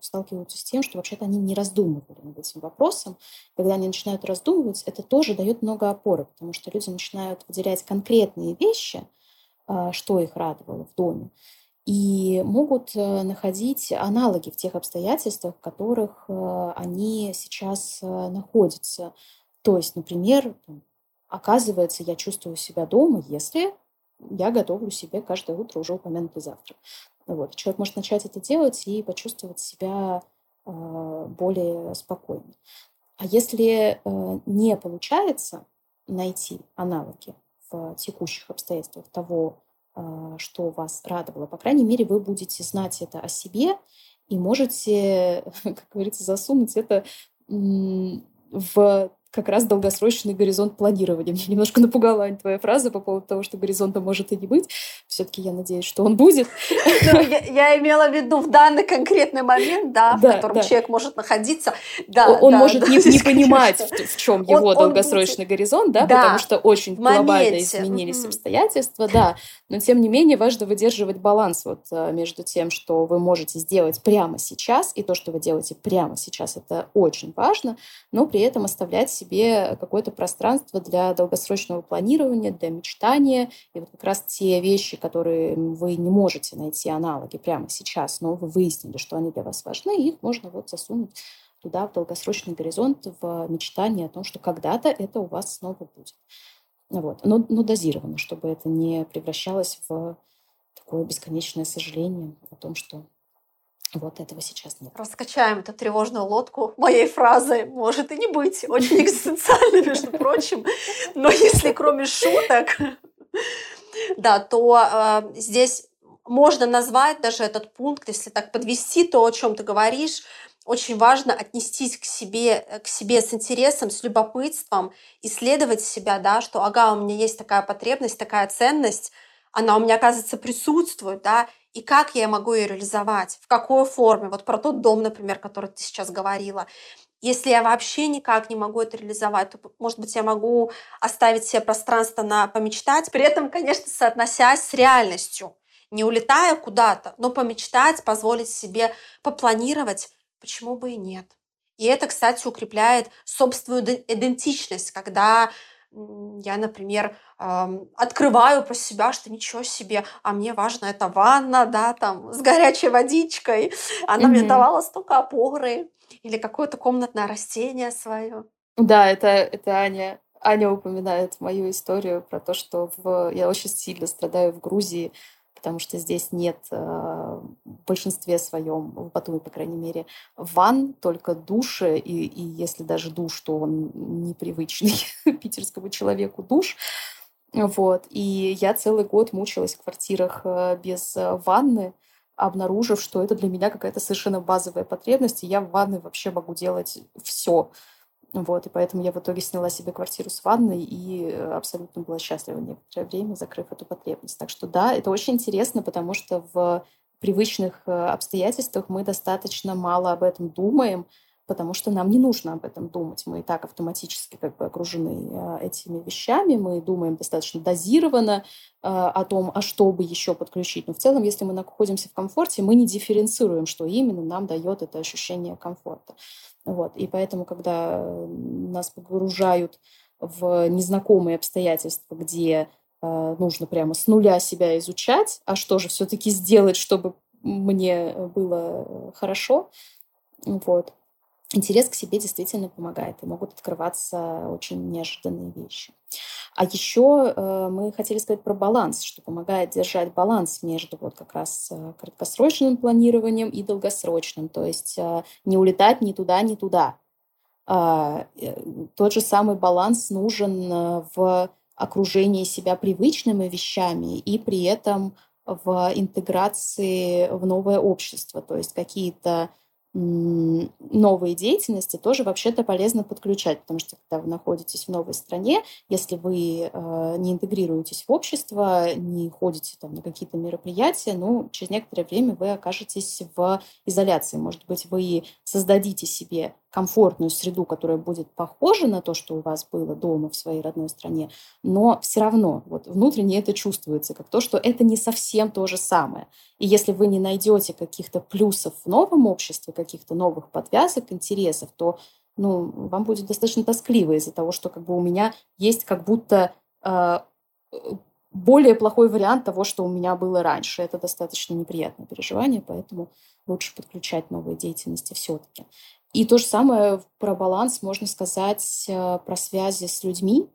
сталкиваются с тем, что вообще-то они не раздумывали над этим вопросом. Когда они начинают раздумывать, это тоже дает много опоры, потому что люди начинают выделять конкретные вещи, а, что их радовало в доме, и могут э, находить аналоги в тех обстоятельствах, в которых э, они сейчас находятся. То есть, например, оказывается, я чувствую себя дома, если я готовлю себе каждое утро уже упомянутый завтрак. Вот. Человек может начать это делать и почувствовать себя э, более спокойно. А если э, не получается найти аналоги в текущих обстоятельствах того, э, что вас радовало, по крайней мере, вы будете знать это о себе и можете, как говорится, засунуть это в как раз долгосрочный горизонт планирования. Меня немножко напугала, Ань, твоя фраза по поводу того, что горизонта может и не быть. Все-таки я надеюсь, что он будет. Я, имела в виду в данный конкретный момент, да, в котором человек может находиться. Он может не, понимать, в, чем его долгосрочный горизонт, да, потому что очень глобально изменились обстоятельства, да. Но тем не менее важно выдерживать баланс вот э, между тем, что вы можете сделать прямо сейчас, и то, что вы делаете прямо сейчас, это очень важно, но при этом оставлять себе какое-то пространство для долгосрочного планирования, для мечтания. И вот как раз те вещи, которые вы не можете найти аналоги прямо сейчас, но вы выяснили, что они для вас важны, их можно вот засунуть туда, в долгосрочный горизонт, в мечтание о том, что когда-то это у вас снова будет. Вот. Но, но дозированно, чтобы это не превращалось в такое бесконечное сожаление о том, что вот этого сейчас нет. Раскачаем эту тревожную лодку моей фразы. Может и не быть. Очень экзистенциально, между прочим. Но если кроме шуток, да, то э, здесь можно назвать даже этот пункт, если так подвести то, о чем ты говоришь, очень важно отнестись к себе, к себе с интересом, с любопытством, исследовать себя, да, что, ага, у меня есть такая потребность, такая ценность, она у меня, оказывается, присутствует, да, и как я могу ее реализовать, в какой форме. Вот про тот дом, например, который ты сейчас говорила. Если я вообще никак не могу это реализовать, то, может быть, я могу оставить себе пространство на помечтать, при этом, конечно, соотносясь с реальностью, не улетая куда-то, но помечтать, позволить себе попланировать, почему бы и нет. И это, кстати, укрепляет собственную идентичность, когда я, например, открываю про себя, что ничего себе, а мне важно эта ванна, да, там, с горячей водичкой. Она mm-hmm. мне давала столько опоры. Или какое-то комнатное растение свое. Да, это, это Аня. Аня упоминает мою историю про то, что в... я очень сильно страдаю в Грузии потому что здесь нет э, в большинстве своем, в Батуми, по крайней мере, ванн, только души, и, и если даже душ, то он непривычный питерскому человеку душ. Вот. И я целый год мучилась в квартирах э, без э, ванны, обнаружив, что это для меня какая-то совершенно базовая потребность, и я в ванной вообще могу делать все. Вот, и поэтому я в итоге сняла себе квартиру с ванной и э, абсолютно была счастлива некоторое время, закрыв эту потребность. Так что да, это очень интересно, потому что в привычных э, обстоятельствах мы достаточно мало об этом думаем, потому что нам не нужно об этом думать. Мы и так автоматически как бы окружены э, этими вещами, мы думаем достаточно дозированно о том, а что бы еще подключить. Но в целом, если мы находимся в комфорте, мы не дифференцируем, что именно нам дает это ощущение комфорта. Вот. И поэтому, когда нас погружают в незнакомые обстоятельства, где э, нужно прямо с нуля себя изучать, а что же все-таки сделать, чтобы мне было хорошо, вот, интерес к себе действительно помогает, и могут открываться очень неожиданные вещи. А еще э, мы хотели сказать про баланс, что помогает держать баланс между вот как раз э, краткосрочным планированием и долгосрочным, то есть э, не улетать ни туда, ни туда. Э, тот же самый баланс нужен в окружении себя привычными вещами и при этом в интеграции в новое общество, то есть какие-то новые деятельности тоже вообще-то полезно подключать, потому что когда вы находитесь в новой стране, если вы э, не интегрируетесь в общество, не ходите там на какие-то мероприятия, ну, через некоторое время вы окажетесь в изоляции. Может быть, вы создадите себе комфортную среду, которая будет похожа на то, что у вас было дома в своей родной стране, но все равно вот внутренне это чувствуется, как то, что это не совсем то же самое. И если вы не найдете каких-то плюсов в новом обществе, каких-то новых подвязок, интересов, то ну, вам будет достаточно тоскливо из-за того, что как бы у меня есть как будто э, более плохой вариант того, что у меня было раньше. Это достаточно неприятное переживание, поэтому лучше подключать новые деятельности все-таки. И то же самое про баланс можно сказать э, про связи с людьми,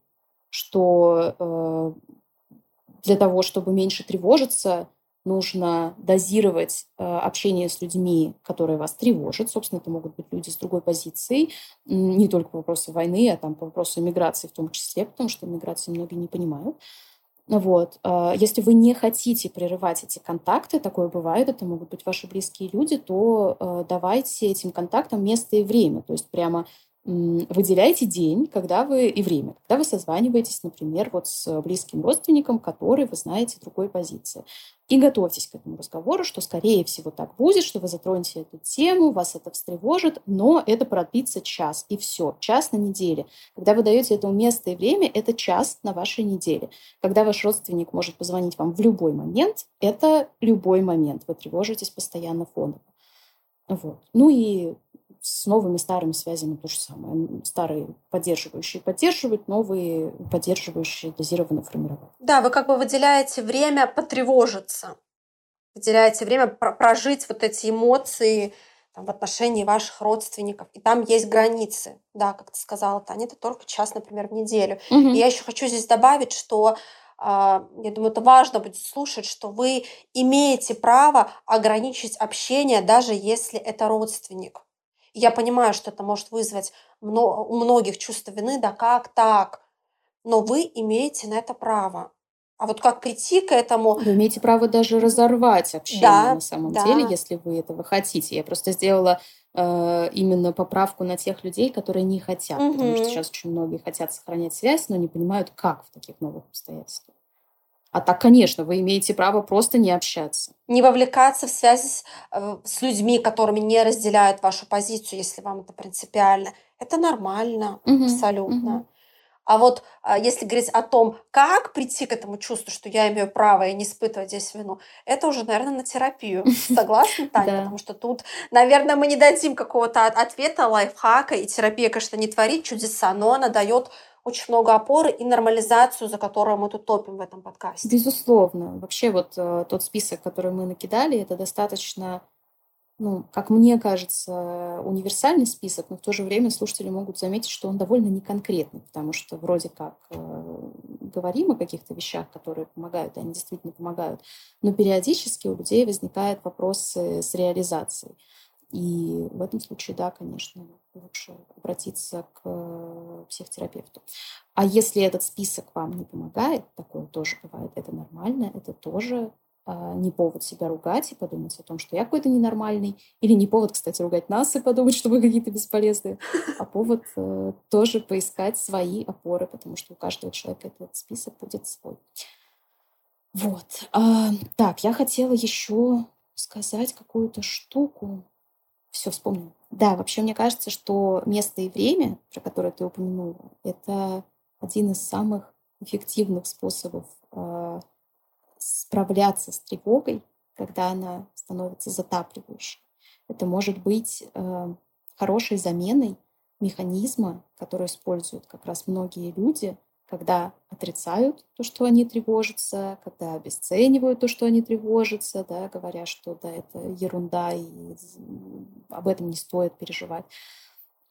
что э, для того, чтобы меньше тревожиться, нужно дозировать э, общение с людьми, которые вас тревожат. Собственно, это могут быть люди с другой позицией, не только по вопросу войны, а там по вопросу миграции в том числе, потому что миграции многие не понимают. Вот. А, если вы не хотите прерывать эти контакты, такое бывает, это могут быть ваши близкие люди, то э, давайте этим контактам место и время. То есть прямо выделяйте день, когда вы и время, когда вы созваниваетесь, например, вот с близким родственником, который вы знаете другой позиции. И готовьтесь к этому разговору, что, скорее всего, так будет, что вы затронете эту тему, вас это встревожит, но это продлится час, и все, час на неделе. Когда вы даете этому место и время, это час на вашей неделе. Когда ваш родственник может позвонить вам в любой момент, это любой момент. Вы тревожитесь постоянно фоново. Вот. Ну и с новыми старыми связями то же самое. Старые поддерживающие поддерживать, новые поддерживающие дозированно формировать. Да, вы как бы выделяете время потревожиться, выделяете время прожить вот эти эмоции там, в отношении ваших родственников. И там есть границы. Да, как ты сказала, Таня, это только час, например, в неделю. Угу. И я еще хочу здесь добавить, что а, я думаю, это важно будет слушать, что вы имеете право ограничить общение, даже если это родственник. Я понимаю, что это может вызвать у многих чувство вины, да как так? Но вы имеете на это право. А вот как прийти к этому... Вы имеете право даже разорвать общение да, на самом да. деле, если вы этого хотите. Я просто сделала э, именно поправку на тех людей, которые не хотят. Угу. Потому что сейчас очень многие хотят сохранять связь, но не понимают, как в таких новых обстоятельствах. А так, конечно, вы имеете право просто не общаться. Не вовлекаться в связи с, э, с людьми, которыми не разделяют вашу позицию, если вам это принципиально. Это нормально, угу, абсолютно. Угу. А вот а, если говорить о том, как прийти к этому чувству, что я имею право и не испытывать здесь вину, это уже, наверное, на терапию. Согласна, Таня? Потому что тут, наверное, мы не дадим какого-то ответа, лайфхака, и терапия, конечно, не творит чудеса, но она дает очень много опоры и нормализацию, за которую мы тут топим в этом подкасте. Безусловно. Вообще вот э, тот список, который мы накидали, это достаточно, ну, как мне кажется, универсальный список, но в то же время слушатели могут заметить, что он довольно неконкретный, потому что вроде как э, говорим о каких-то вещах, которые помогают, и они действительно помогают, но периодически у людей возникают вопросы с реализацией. И в этом случае, да, конечно, лучше обратиться к психотерапевту. А если этот список вам не помогает, такое тоже бывает, это нормально, это тоже э, не повод себя ругать и подумать о том, что я какой-то ненормальный, или не повод, кстати, ругать нас и подумать, что мы какие-то бесполезные, а повод э, тоже поискать свои опоры, потому что у каждого человека этот список будет свой. Вот. А, так, я хотела еще сказать какую-то штуку. Все, вспомнила. Да, вообще мне кажется, что место и время, про которое ты упомянула, это один из самых эффективных способов э, справляться с тревогой, когда она становится затапливающей. Это может быть э, хорошей заменой механизма, который используют как раз многие люди когда отрицают то, что они тревожатся, когда обесценивают то, что они тревожатся, да, говоря, что да, это ерунда и об этом не стоит переживать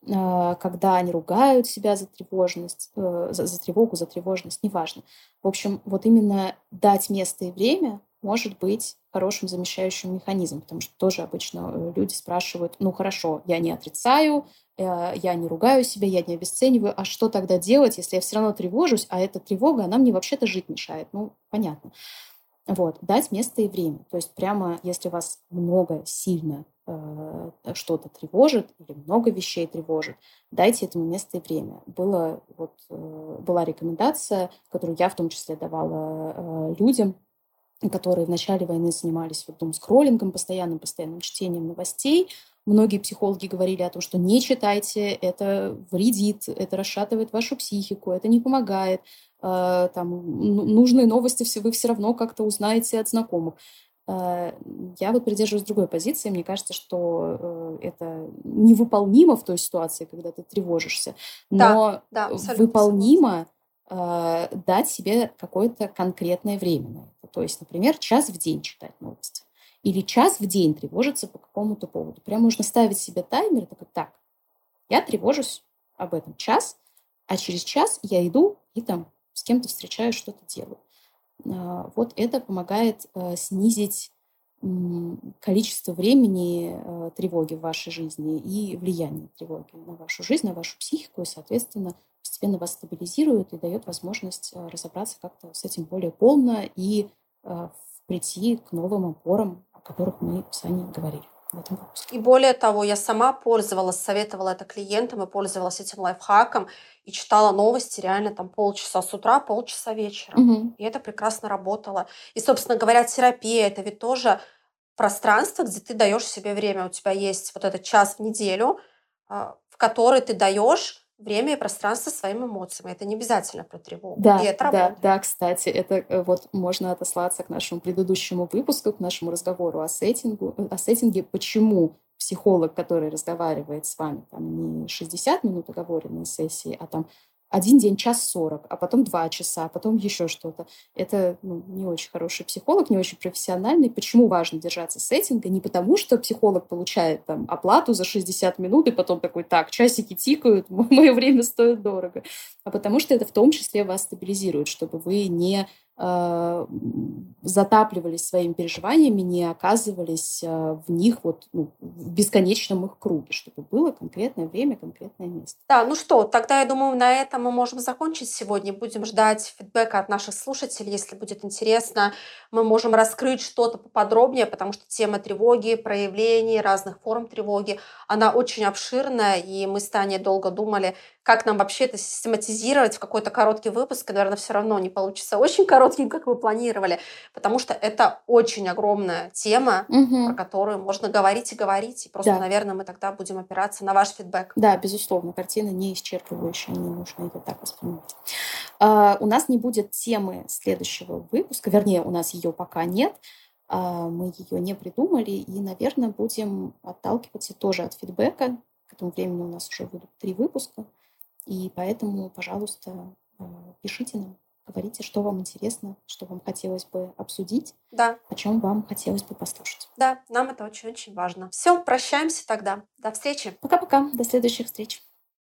а, когда они ругают себя за тревожность, э, за, за тревогу, за тревожность, неважно. В общем, вот именно дать место и время может быть хорошим замещающим механизмом, потому что тоже обычно э, люди спрашивают, ну хорошо, я не отрицаю, я не ругаю себя, я не обесцениваю, а что тогда делать, если я все равно тревожусь, а эта тревога, она мне вообще-то жить мешает? Ну, понятно. Вот, дать место и время. То есть прямо, если вас много, сильно э, что-то тревожит или много вещей тревожит, дайте этому место и время. Было, вот, э, была рекомендация, которую я в том числе давала э, людям, которые в начале войны занимались вот, там, скроллингом, постоянным, постоянным чтением новостей. Многие психологи говорили о том, что не читайте, это вредит, это расшатывает вашу психику, это не помогает. Э, там, ну, нужные новости вы все равно как-то узнаете от знакомых. Э, я вот придерживаюсь другой позиции. Мне кажется, что э, это невыполнимо в той ситуации, когда ты тревожишься, но да, да, выполнимо дать себе какое-то конкретное время. То есть, например, час в день читать новости. Или час в день тревожиться по какому-то поводу. Прям можно ставить себе таймер, такой, так, я тревожусь об этом час, а через час я иду и там с кем-то встречаюсь, что-то делаю. А, вот это помогает э, снизить количество времени э, тревоги в вашей жизни и влияние тревоги на вашу жизнь, на вашу психику, и, соответственно, постепенно вас стабилизирует и дает возможность э, разобраться как-то с этим более полно и прийти к новым опорам, о которых мы с вами говорили в этом выпуске. И более того, я сама пользовалась, советовала это клиентам и пользовалась этим лайфхаком и читала новости реально там полчаса с утра, полчаса вечера. Угу. И это прекрасно работало. И, собственно говоря, терапия это ведь тоже пространство, где ты даешь себе время. У тебя есть вот этот час в неделю, а, в который ты даешь время и пространство своим эмоциям. Это не обязательно про тревогу. Да, и это да, да, кстати, это э, вот можно отослаться к нашему предыдущему выпуску, к нашему разговору о сеттингу, о сеттинге, почему психолог, который разговаривает с вами, там не 60 минут оговоренной сессии, а там один день час сорок, а потом два часа, а потом еще что-то. Это ну, не очень хороший психолог, не очень профессиональный. Почему важно держаться сеттинга? Не потому, что психолог получает там оплату за 60 минут и потом такой, так, часики тикают, мое время стоит дорого, а потому что это в том числе вас стабилизирует, чтобы вы не затапливались своими переживаниями, не оказывались э, в них вот ну, в бесконечном их круге, чтобы было конкретное время, конкретное место. Да, ну что, тогда я думаю, на этом мы можем закончить сегодня. Будем ждать фидбэка от наших слушателей, если будет интересно. Мы можем раскрыть что-то поподробнее, потому что тема тревоги, проявлений, разных форм тревоги, она очень обширная, и мы с Таней долго думали, как нам вообще это систематизировать в какой-то короткий выпуск, и, наверное, все равно не получится очень коротким, как вы планировали, потому что это очень огромная тема, угу. про которую можно говорить и говорить, и просто, да. наверное, мы тогда будем опираться на ваш фидбэк. Да, безусловно, картина не исчерпывающая, не нужно ее так воспринимать. Uh, у нас не будет темы следующего выпуска, вернее, у нас ее пока нет, uh, мы ее не придумали, и, наверное, будем отталкиваться тоже от фидбэка. К этому времени у нас уже будут три выпуска. И поэтому, пожалуйста, э, пишите нам, говорите, что вам интересно, что вам хотелось бы обсудить, да. о чем вам хотелось бы послушать. Да, нам это очень-очень важно. Все, прощаемся тогда. До встречи. Пока-пока. До следующих встреч.